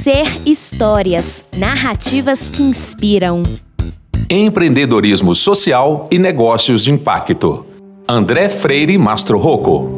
Ser histórias, narrativas que inspiram. Empreendedorismo social e negócios de impacto. André Freire Mastro Rocco.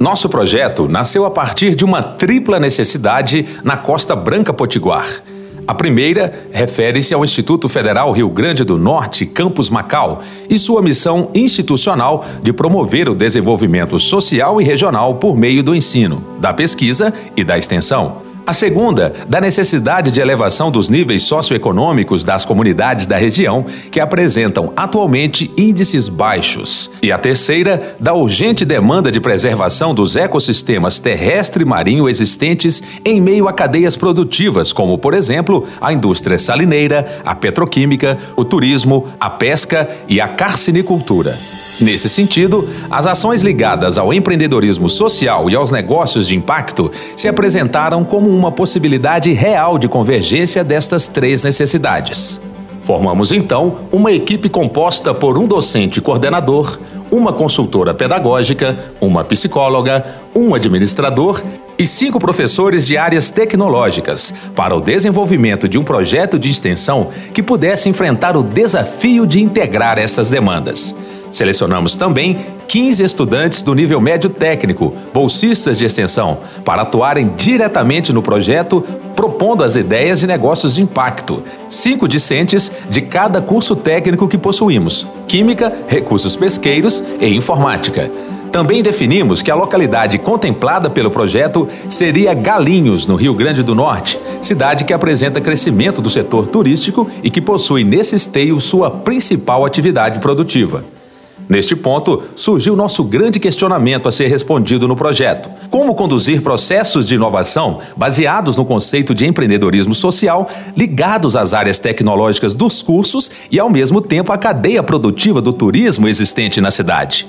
Nosso projeto nasceu a partir de uma tripla necessidade na Costa Branca Potiguar. A primeira refere-se ao Instituto Federal Rio Grande do Norte, Campus Macau, e sua missão institucional de promover o desenvolvimento social e regional por meio do ensino, da pesquisa e da extensão. A segunda, da necessidade de elevação dos níveis socioeconômicos das comunidades da região, que apresentam atualmente índices baixos. E a terceira, da urgente demanda de preservação dos ecossistemas terrestre e marinho existentes em meio a cadeias produtivas, como, por exemplo, a indústria salineira, a petroquímica, o turismo, a pesca e a carcinicultura. Nesse sentido, as ações ligadas ao empreendedorismo social e aos negócios de impacto se apresentaram como uma possibilidade real de convergência destas três necessidades. Formamos então uma equipe composta por um docente coordenador, uma consultora pedagógica, uma psicóloga, um administrador e cinco professores de áreas tecnológicas para o desenvolvimento de um projeto de extensão que pudesse enfrentar o desafio de integrar essas demandas. Selecionamos também 15 estudantes do nível médio técnico, bolsistas de extensão, para atuarem diretamente no projeto, propondo as ideias de negócios de impacto. Cinco discentes de cada curso técnico que possuímos: Química, Recursos Pesqueiros e Informática. Também definimos que a localidade contemplada pelo projeto seria Galinhos, no Rio Grande do Norte, cidade que apresenta crescimento do setor turístico e que possui nesse esteio sua principal atividade produtiva. Neste ponto, surgiu nosso grande questionamento a ser respondido no projeto: como conduzir processos de inovação baseados no conceito de empreendedorismo social, ligados às áreas tecnológicas dos cursos e, ao mesmo tempo, à cadeia produtiva do turismo existente na cidade.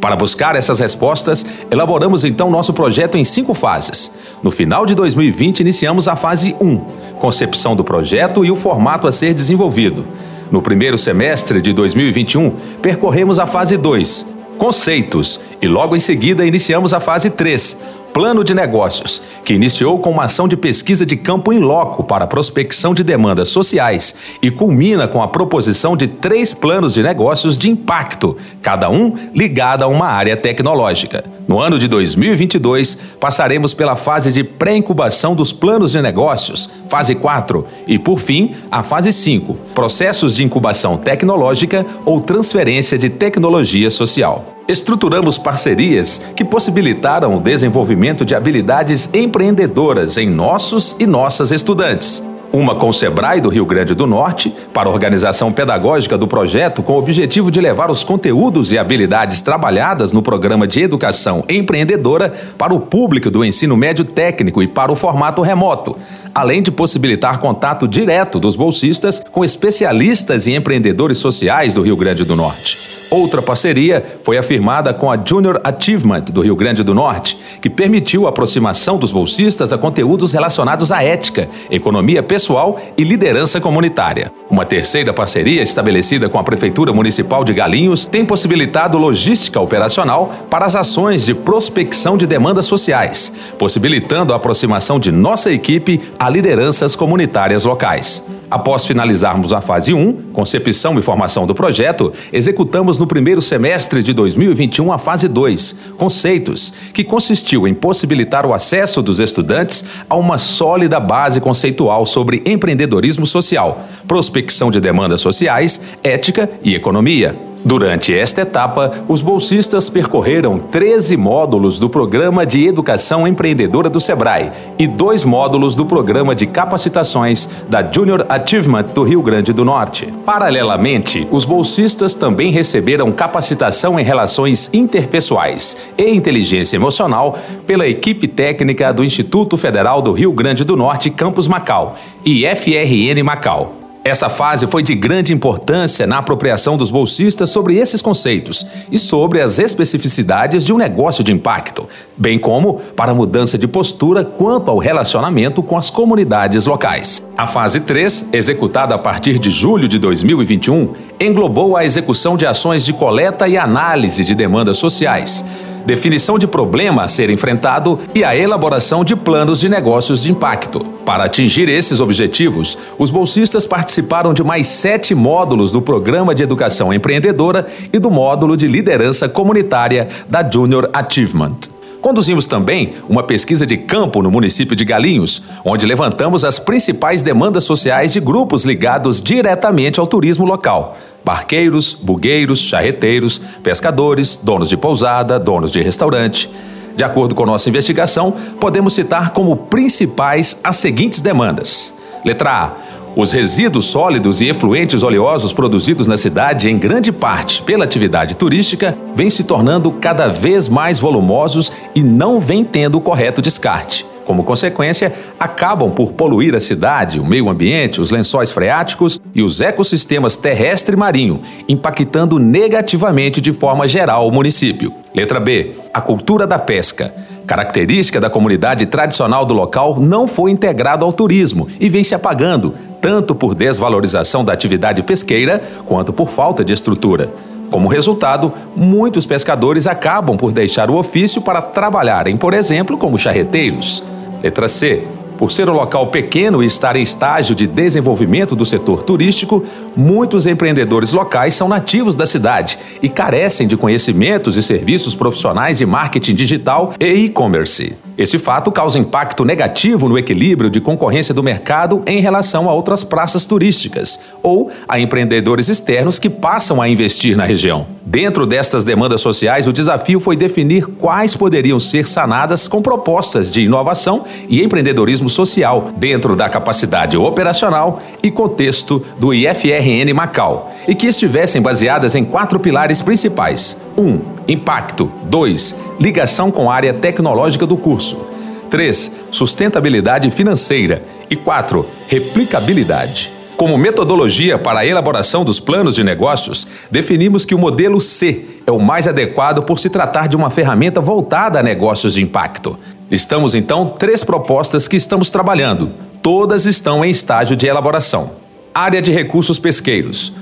Para buscar essas respostas, elaboramos então nosso projeto em cinco fases. No final de 2020, iniciamos a fase 1, concepção do projeto e o formato a ser desenvolvido. No primeiro semestre de 2021, percorremos a fase 2, conceitos, e logo em seguida iniciamos a fase 3, Plano de Negócios, que iniciou com uma ação de pesquisa de campo em loco para prospecção de demandas sociais e culmina com a proposição de três planos de negócios de impacto, cada um ligado a uma área tecnológica. No ano de 2022, passaremos pela fase de pré-incubação dos planos de negócios, fase 4, e por fim, a fase 5, processos de incubação tecnológica ou transferência de tecnologia social. Estruturamos parcerias que possibilitaram o desenvolvimento de habilidades empreendedoras em nossos e nossas estudantes. Uma com o Sebrae do Rio Grande do Norte, para a organização pedagógica do projeto, com o objetivo de levar os conteúdos e habilidades trabalhadas no programa de educação empreendedora para o público do ensino médio técnico e para o formato remoto, além de possibilitar contato direto dos bolsistas com especialistas e empreendedores sociais do Rio Grande do Norte. Outra parceria foi afirmada com a Junior Achievement do Rio Grande do Norte, que permitiu a aproximação dos bolsistas a conteúdos relacionados à ética, economia pessoal e liderança comunitária. Uma terceira parceria estabelecida com a Prefeitura Municipal de Galinhos tem possibilitado logística operacional para as ações de prospecção de demandas sociais, possibilitando a aproximação de nossa equipe a lideranças comunitárias locais. Após finalizarmos a fase 1, concepção e formação do projeto, executamos no primeiro semestre de 2021 a fase 2, conceitos, que consistiu em possibilitar o acesso dos estudantes a uma sólida base conceitual sobre empreendedorismo social, prospecção de demandas sociais, ética e economia. Durante esta etapa, os bolsistas percorreram 13 módulos do Programa de Educação Empreendedora do Sebrae e dois módulos do Programa de Capacitações da Junior Achievement do Rio Grande do Norte. Paralelamente, os bolsistas também receberam capacitação em relações interpessoais e inteligência emocional pela equipe técnica do Instituto Federal do Rio Grande do Norte, Campus Macau e FRN Macau. Essa fase foi de grande importância na apropriação dos bolsistas sobre esses conceitos e sobre as especificidades de um negócio de impacto, bem como para a mudança de postura quanto ao relacionamento com as comunidades locais. A fase 3, executada a partir de julho de 2021, englobou a execução de ações de coleta e análise de demandas sociais definição de problema a ser enfrentado e a elaboração de planos de negócios de impacto. Para atingir esses objetivos, os bolsistas participaram de mais sete módulos do Programa de Educação Empreendedora e do módulo de Liderança Comunitária da Junior Achievement. Conduzimos também uma pesquisa de campo no município de Galinhos, onde levantamos as principais demandas sociais de grupos ligados diretamente ao turismo local: barqueiros, bugueiros, charreteiros, pescadores, donos de pousada, donos de restaurante. De acordo com nossa investigação, podemos citar como principais as seguintes demandas: letra A os resíduos sólidos e efluentes oleosos produzidos na cidade, em grande parte pela atividade turística, vêm se tornando cada vez mais volumosos e não vêm tendo o correto descarte. Como consequência, acabam por poluir a cidade, o meio ambiente, os lençóis freáticos e os ecossistemas terrestre e marinho, impactando negativamente de forma geral o município. Letra B. A cultura da pesca. Característica da comunidade tradicional do local não foi integrado ao turismo e vem se apagando, tanto por desvalorização da atividade pesqueira quanto por falta de estrutura. Como resultado, muitos pescadores acabam por deixar o ofício para trabalharem, por exemplo, como charreteiros. Letra C. Por ser um local pequeno e estar em estágio de desenvolvimento do setor turístico, muitos empreendedores locais são nativos da cidade e carecem de conhecimentos e serviços profissionais de marketing digital e e-commerce. Esse fato causa impacto negativo no equilíbrio de concorrência do mercado em relação a outras praças turísticas ou a empreendedores externos que passam a investir na região. Dentro destas demandas sociais, o desafio foi definir quais poderiam ser sanadas com propostas de inovação e empreendedorismo social dentro da capacidade operacional e contexto do IFRN Macau e que estivessem baseadas em quatro pilares principais: 1. Um, impacto. 2. Ligação com a área tecnológica do curso. 3. Sustentabilidade financeira. E 4. Replicabilidade. Como metodologia para a elaboração dos planos de negócios, definimos que o modelo C é o mais adequado por se tratar de uma ferramenta voltada a negócios de impacto. Listamos então três propostas que estamos trabalhando. Todas estão em estágio de elaboração. Área de recursos pesqueiros.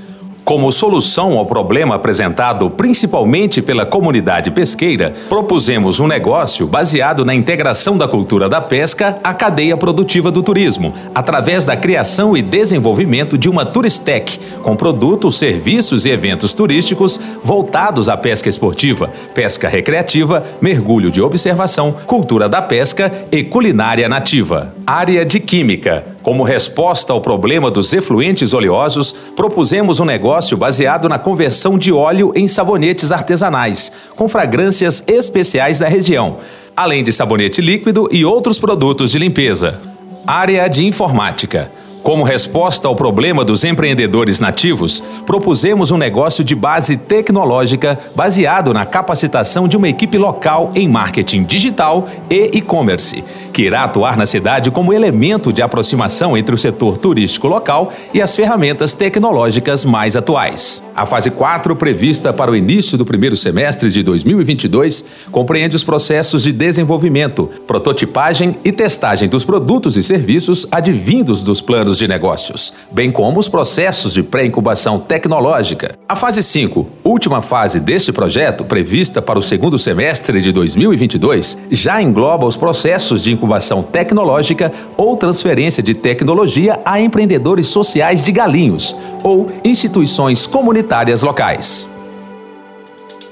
Como solução ao problema apresentado principalmente pela comunidade pesqueira, propusemos um negócio baseado na integração da cultura da pesca à cadeia produtiva do turismo, através da criação e desenvolvimento de uma Turistec, com produtos, serviços e eventos turísticos voltados à pesca esportiva, pesca recreativa, mergulho de observação, cultura da pesca e culinária nativa. Área de Química como resposta ao problema dos efluentes oleosos, propusemos um negócio baseado na conversão de óleo em sabonetes artesanais, com fragrâncias especiais da região, além de sabonete líquido e outros produtos de limpeza. Área de Informática. Como resposta ao problema dos empreendedores nativos, propusemos um negócio de base tecnológica baseado na capacitação de uma equipe local em marketing digital e e-commerce, que irá atuar na cidade como elemento de aproximação entre o setor turístico local e as ferramentas tecnológicas mais atuais. A fase 4, prevista para o início do primeiro semestre de 2022, compreende os processos de desenvolvimento, prototipagem e testagem dos produtos e serviços advindos dos planos de negócios, bem como os processos de pré-incubação tecnológica. A fase 5, última fase deste projeto, prevista para o segundo semestre de 2022, já engloba os processos de incubação tecnológica ou transferência de tecnologia a empreendedores sociais de galinhos ou instituições comunitárias locais.